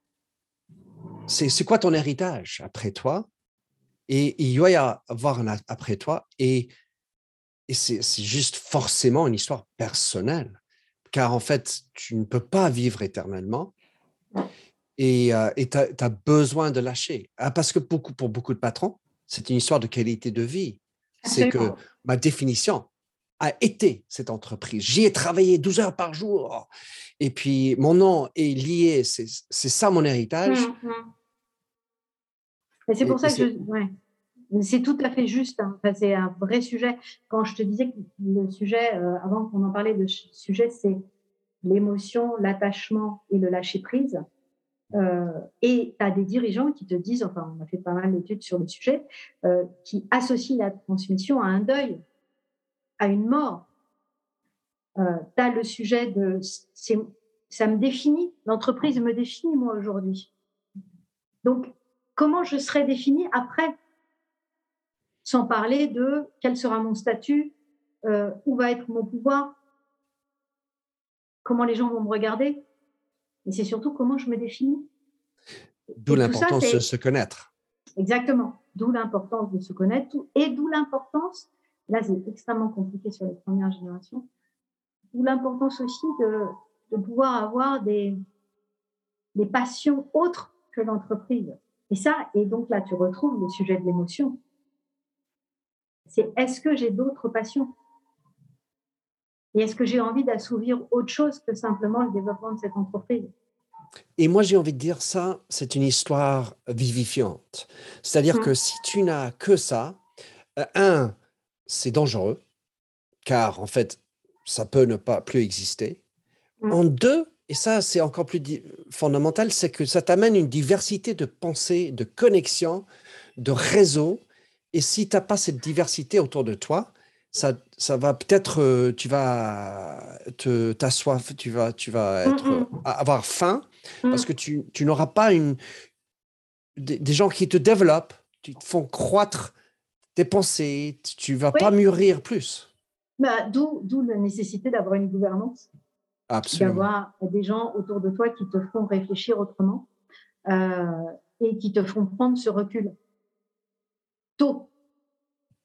c'est quoi ton héritage après toi? Et il doit y avoir un après toi. Et et c'est juste forcément une histoire personnelle, car en fait, tu ne peux pas vivre éternellement et euh, tu as, besoin de lâcher. Ah, parce que beaucoup, pour beaucoup de patrons, c'est une histoire de qualité de vie. C'est que ma définition a été cette entreprise. J'y ai travaillé 12 heures par jour. Et puis, mon nom est lié. C'est ça mon héritage. Mmh, mmh. c'est pour ça que je. C'est tout à fait juste. Hein. c'est un vrai sujet. Quand je te disais que le sujet, euh, avant qu'on en parlait de sujet, c'est l'émotion, l'attachement et le lâcher prise. Euh, et tu as des dirigeants qui te disent, enfin, on a fait pas mal d'études sur le sujet, euh, qui associent la transmission à un deuil, à une mort. tu as le sujet de, ça me définit, l'entreprise me définit moi aujourd'hui. Donc, comment je serai définie après sans parler de quel sera mon statut, euh, où va être mon pouvoir, comment les gens vont me regarder, et c'est surtout comment je me définis. D'où l'importance de se connaître. Exactement, d'où l'importance de se connaître, et d'où l'importance, là c'est extrêmement compliqué sur les premières générations, d'où l'importance aussi de, de, pouvoir avoir des, des passions autres que l'entreprise. Et ça, et donc là, tu retrouves le sujet de l'émotion. C'est est-ce que j'ai d'autres passions? Et est-ce que j'ai envie d'assouvir autre chose que simplement le développement de cette entreprise? Et moi, j'ai envie de dire ça, c'est une histoire vivifiante. C'est-à-dire Mmh. que si tu n'as que ça, euh, un, c'est dangereux, car en fait, ça peut ne pas plus exister. Mmh. En deux, et ça, c'est encore plus fondamental, c'est que ça t'amène une diversité de pensées, de connexions, de réseaux. Et si tu n'as pas cette diversité autour de toi, ça, ça va peut-être, euh, tu vas te t'asseoir, tu vas, tu vas Mm, être, mm. a- avoir faim parce Mm. que tu, tu n'auras pas une, des, des gens qui te développent, qui te font croître tes pensées, tu- vas Oui. pas mûrir plus. Bah, D'où d'où la nécessité d'avoir une gouvernance, Absolument. d'avoir des gens autour de toi qui te font réfléchir autrement euh, et qui te font prendre ce recul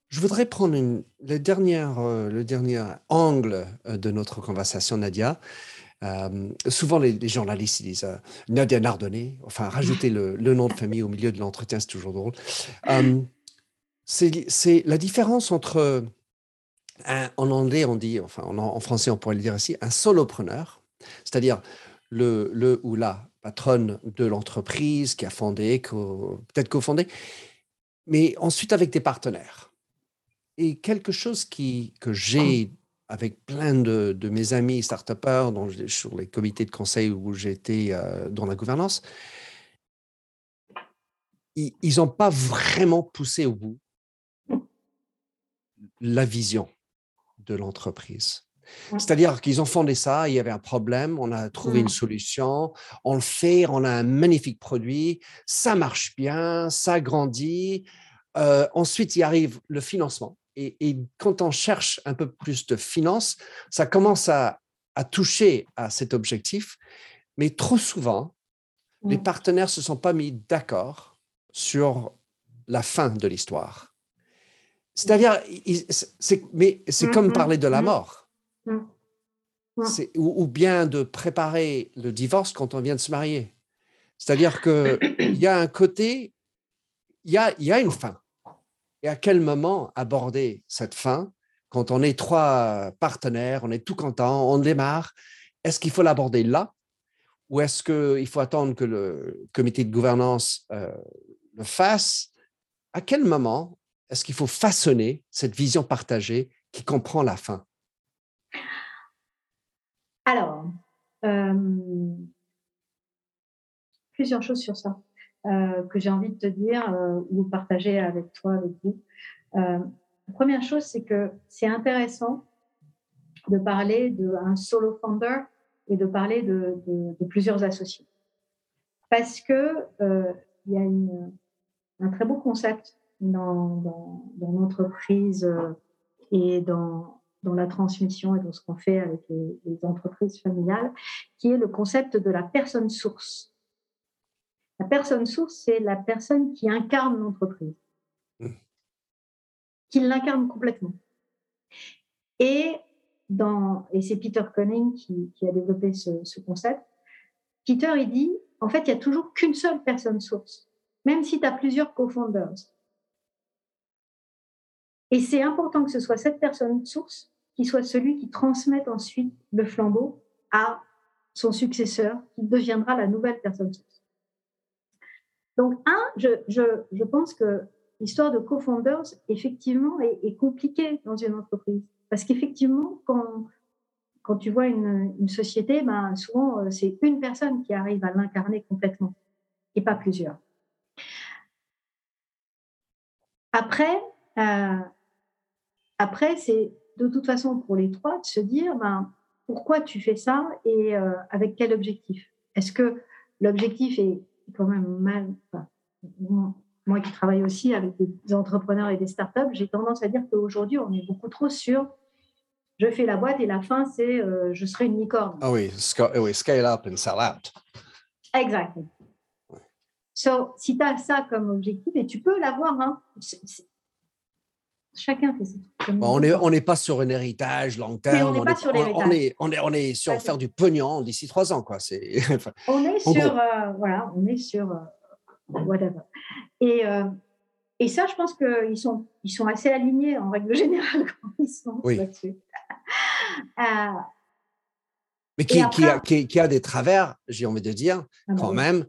Je voudrais prendre une, le, dernier, euh, le dernier angle euh, de notre conversation, Nadia. Euh, souvent, les, journalistes disent Nadia Nardonnet, enfin, rajouter le, nom de famille au milieu de l'entretien, c'est toujours drôle. C'est la différence entre, en anglais, on dit, enfin, en, français, on pourrait le dire aussi, un solopreneur, c'est-à-dire le, le ou la patronne de l'entreprise qui a fondé, peut-être cofondé, mais ensuite avec des partenaires. Et quelque chose qui, que j'ai avec plein de, de mes amis start dont sur les comités de conseil où j'étais euh, dans la gouvernance, ils n'ont pas vraiment poussé au bout la vision de l'entreprise. C'est-à-dire qu'ils ont fondé ça, il y avait un problème, on a trouvé une Mm. solution, on le fait, on a un magnifique produit, ça marche bien, ça grandit. Euh, ensuite, il arrive le financement. Et, et quand on cherche un peu plus de finances, ça commence à, à toucher à cet objectif. Mais trop souvent, les Mm. partenaires se sont pas mis d'accord sur la fin de l'histoire. C'est-à-dire, ils- c'est, mais c'est Mm, comme mm, parler de la mort. Ou, bien de préparer le divorce quand on vient de se marier. C'est-à-dire qu'il y a un côté, il y a, il y a une fin. Et à quel moment aborder cette fin quand on est trois partenaires, on est tout content, on démarre? Est-ce qu'il faut l'aborder là? Ou est-ce qu'il faut attendre que le comité de gouvernance euh, le fasse? À quel moment est-ce qu'il faut façonner cette vision partagée qui comprend la fin? Alors, euh, plusieurs choses sur ça euh, que j'ai envie de te dire euh, ou partager avec toi, avec vous. Euh, première chose, c'est que c'est intéressant de parler d'un solo founder et de parler de, de- de plusieurs associés. Parce que il y a un très beau concept dans, dans, dans l'entreprise et dans, dans la transmission et dans ce qu'on fait avec les, les entreprises familiales, qui est le concept de la personne source. La personne source, c'est la personne qui incarne l'entreprise, Mm. qui l'incarne complètement. Et, dans, et c'est Peter Conning qui, qui a développé ce, ce concept. Peter, il dit, en fait, il n'y a toujours qu'une seule personne source, même si tu as plusieurs co-founders. Et c'est important que ce soit cette personne source qui soit celui qui transmette ensuite le flambeau à son successeur, qui deviendra la nouvelle personne source. Donc, un, je, pense que l'histoire de co-founders, effectivement, est, compliquée dans une entreprise. Parce qu'effectivement, quand, quand tu vois une, une société, ben, souvent, euh, c'est une personne qui arrive à l'incarner complètement et pas plusieurs. Après, euh, après c'est de toute façon pour les trois de se dire ben, pourquoi tu fais ça et euh, avec quel objectif? Est-ce que l'objectif est quand même mal. Enfin, moi qui travaille aussi avec des entrepreneurs et des startups, j'ai tendance à dire qu'aujourd'hui, on est beaucoup trop sur je fais la boîte et la fin, c'est euh, je serai une licorne. Ah oui, sca- oui, scale up and sell out. Exactement. So, si tu as ça comme objectif, et tu peux l'avoir, hein, Chacun fait ses trucs. on n'est on pas sur un héritage long terme. on est- sur on, l'héritage. on est, on, est, on est sur Pas du faire du pognon d'ici trois ans. Quoi. C'est, enfin, On est sur, euh, voilà, on est sur euh, whatever. Et, euh, et ça, je pense qu'ils sont, ils sont assez alignés en règle générale quand ils sont Oui. là-dessus. Euh, mais qui, a, après- qui, qui a des travers, j'ai envie de dire, ah quand oui. même,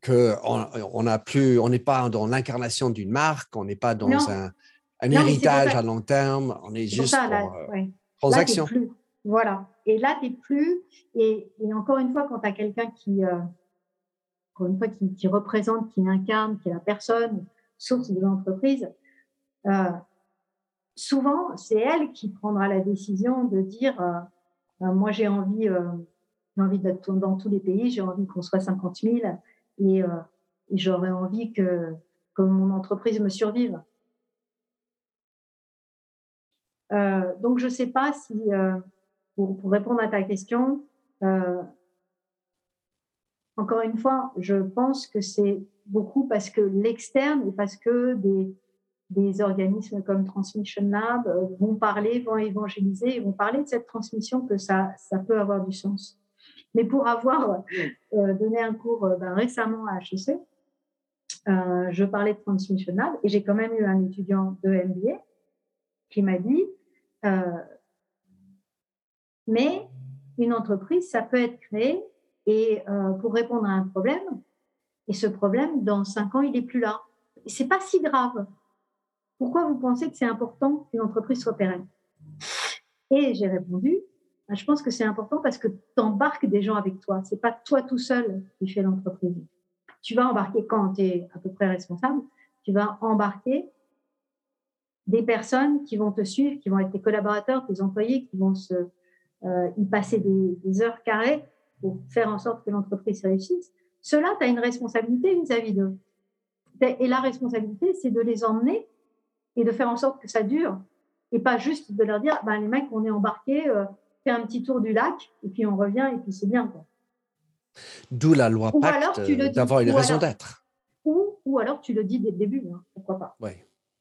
que on on n'a plus, on n'est pas dans l'incarnation d'une marque, on n'est pas dans Non. un, un Non, héritage à long terme, on est juste ça, là, pour euh, ouais. Là, transaction. plus. Voilà. Et là, tu n'es plus. Et, et encore une fois, quand tu as quelqu'un qui, euh, encore une fois, qui, qui représente, qui incarne, qui est la personne source de l'entreprise, euh, souvent, c'est elle qui prendra la décision de dire euh, euh, Moi, j'ai envie, euh, j'ai envie d'être dans tous les pays, j'ai envie qu'on soit 50 000 et, euh, et j'aurais envie que, que mon entreprise me survive. Euh, donc, je ne sais pas si, euh, pour, pour répondre à ta question, euh, encore une fois, je pense que c'est beaucoup parce que l'externe et parce que des, des organismes comme Transmission Lab euh, vont parler, vont évangéliser et vont parler de cette transmission que ça, ça peut avoir du sens. Mais pour avoir euh, donné un cours euh, ben, récemment à HEC, euh, je parlais de Transmission Lab et j'ai quand même eu un étudiant de MBA qui m'a dit euh, mais une entreprise, ça peut être créé et euh, pour répondre à un problème. Et ce problème, dans cinq ans, il n'est plus là. C'est pas si grave. Pourquoi vous pensez que c'est important qu'une entreprise soit pérenne Et j'ai répondu, bah, je pense que c'est important parce que tu embarques des gens avec toi. C'est pas toi tout seul qui fais l'entreprise. Tu vas embarquer quand tu es à peu près responsable, tu vas embarquer des personnes qui vont te suivre, qui vont être tes collaborateurs, tes employés, qui vont se, euh, y passer des, des heures carrées pour faire en sorte que l'entreprise réussisse. Cela, tu as une responsabilité vis-à-vis d'eux. Et la responsabilité, c'est de les emmener et de faire en sorte que ça dure. Et pas juste de leur dire, ben, les mecs, on est embarqués, euh, fais un petit tour du lac, et puis on revient, et puis c'est bien. Quoi. D'où la loi Ou Pacte alors tu le euh, dis, d'avoir une raison d'être. Ou, ou alors tu le dis dès le début, hein, pourquoi pas. Oui,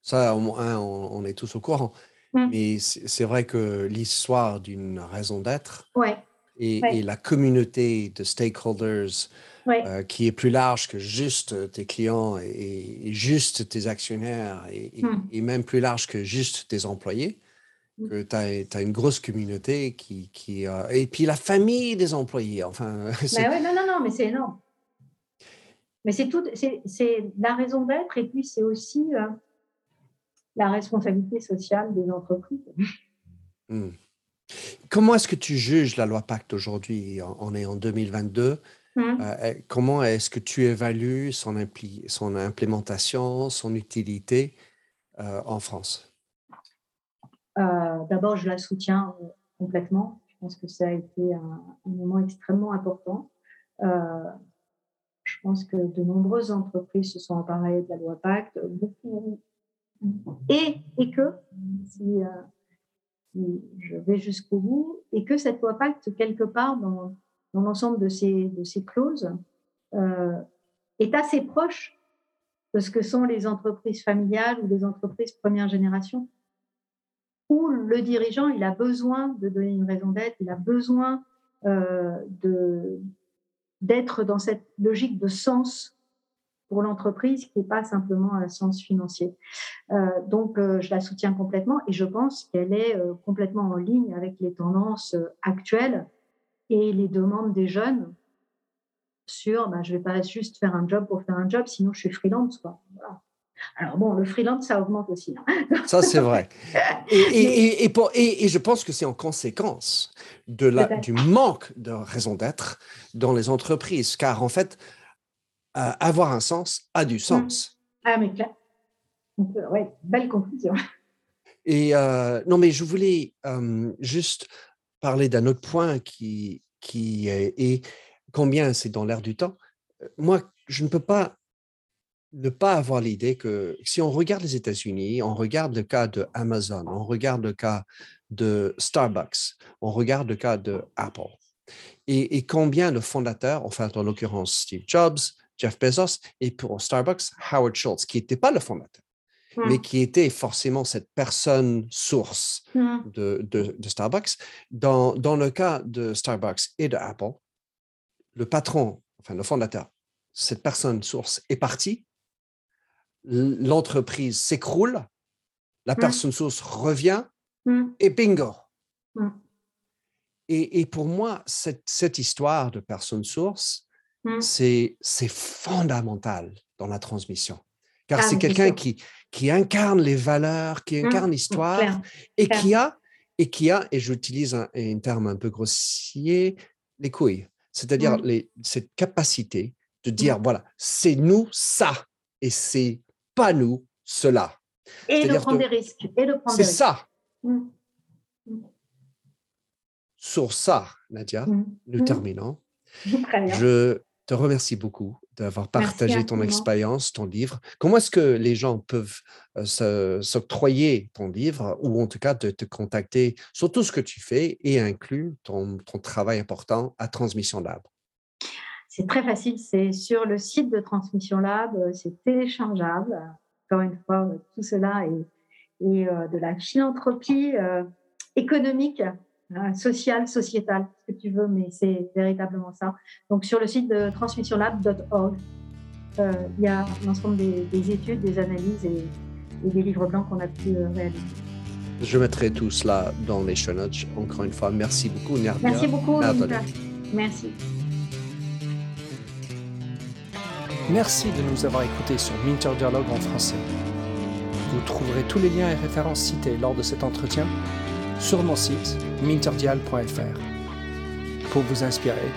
ça, moins, on, on est tous au courant. Mm. Mais c'est vrai que l'histoire d'une raison d'être Ouais, et, Ouais. et la communauté de stakeholders ouais, euh, qui est plus large que juste tes clients et, et juste tes actionnaires et, et- et même plus large que juste tes employés, Mm. que tu as, une grosse communauté qui... qui euh, et puis la famille des employés, enfin, ouais, non, non, non, mais c'est énorme. Mais c'est tout, c'est, c'est la raison d'être et puis c'est aussi euh, la responsabilité sociale des entreprises. Hmm. Comment est-ce que tu juges la loi Pacte aujourd'hui? On est en 2022. Hum. Euh, euh, comment est-ce que tu évalues son, impli- son implémentation, son utilité euh, en France? Euh, d'abord, je la soutiens complètement. Je pense que ça a été un, un moment extrêmement important. Je pense que de nombreuses entreprises se sont emparées de la loi Pacte, beaucoup, et, et que, si, euh, si je vais jusqu'au bout, et que cette loi Pacte, quelque part dans, dans l'ensemble de ces, de ces clauses, euh, est assez proche de ce que sont les entreprises familiales ou les entreprises première génération où le dirigeant, il a besoin de donner une raison d'être, il a besoin euh, de, d'être dans cette logique de sens pour l'entreprise qui n'est pas simplement un sens financier. Euh, donc, euh, je la soutiens complètement et je pense qu'elle est euh, complètement en ligne avec les tendances actuelles et les demandes des jeunes sur ben, je ne vais pas juste faire un job pour faire un job, sinon je suis freelance. Quoi. Voilà. Alors bon, le freelance, ça augmente aussi. Hein. Ça, c'est vrai. Et, et, et, et, pour- et- et je pense que c'est en conséquence de la, du manque de raison d'être dans les entreprises, car en fait, euh, avoir un sens a du sens. Ah, mais clair. Euh, ouais, belle conclusion. Et euh, non, mais je voulais euh, juste parler d'un autre point qui, qui est, combien c'est dans l'air du temps. Moi, je ne peux pas ne pas avoir l'idée que si on regarde les États-Unis, on regarde le cas de Amazon, on regarde le cas de Starbucks, on regarde le cas de Apple, et, et combien le fondateur, enfin en l'occurrence Steve Jobs, Jeff Bezos, et pour Starbucks, Howard Schultz, qui n'était pas le fondateur. mais qui était forcément cette personne source Mm. de, de- de Starbucks. Dans, dans le cas de Starbucks et de Apple, le patron, enfin le fondateur, cette personne source est partie, l'entreprise s'écroule, la Mm. personne source revient et bingo. Et, et pour moi, cette, cette histoire de personne source, Mm. c'est c'est fondamental dans la transmission. Car Ah, c'est c'est quelqu'un qui, qui incarne les valeurs, qui Mm, incarne mm, l'histoire et qui a, et qui a, et j'utilise un, un terme un peu grossier, les couilles. C'est-à-dire cette capacité de dire, voilà, c'est nous ça et c'est pas nous cela. Et de prendre de- des risques. C'est ça. Mm. Sur ça, Nadia, Mm. nous Mm. terminons. Je te remercie beaucoup d'avoir partagé ton infiniment. expérience, ton livre. Comment est-ce que les gens peuvent euh, s'octroyer ton livre ou en tout cas de te contacter sur tout ce que tu fais et inclut ton, ton travail important à Transmission Lab? C'est très facile, c'est sur le site de Transmission Lab, euh, c'est téléchargeable. Encore une fois, euh, tout cela est, est, de la philanthropie économique, hein, sociale, sociétale, ce que tu veux, mais c'est véritablement ça. Donc sur le site de transmissionlab.org, euh, il y a l'ensemble des, des études, des analyses et, et des livres blancs qu'on a pu euh, réaliser. Je mettrai tout cela dans les show notes. Encore une fois, merci beaucoup, Nerdia. Merci beaucoup. Nicolas. Merci. Merci de nous avoir écoutés sur Minter Dialogue en français. Vous trouverez tous les liens et références cités lors de cet entretien sur mon site minterdial.fr. Pour vous inspirer,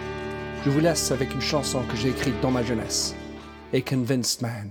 je vous laisse avec une chanson que j'ai écrite dans ma jeunesse, A Convinced Man.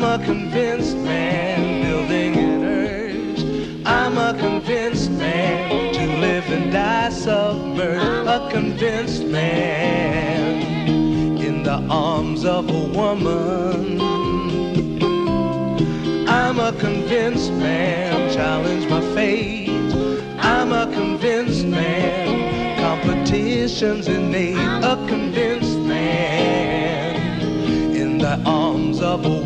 I'm a convinced man building an urge. I'm a convinced man to live and die submerged. A convinced man in the arms of a woman. I'm a convinced man, challenge my fate. I'm a convinced man, competition's innate. A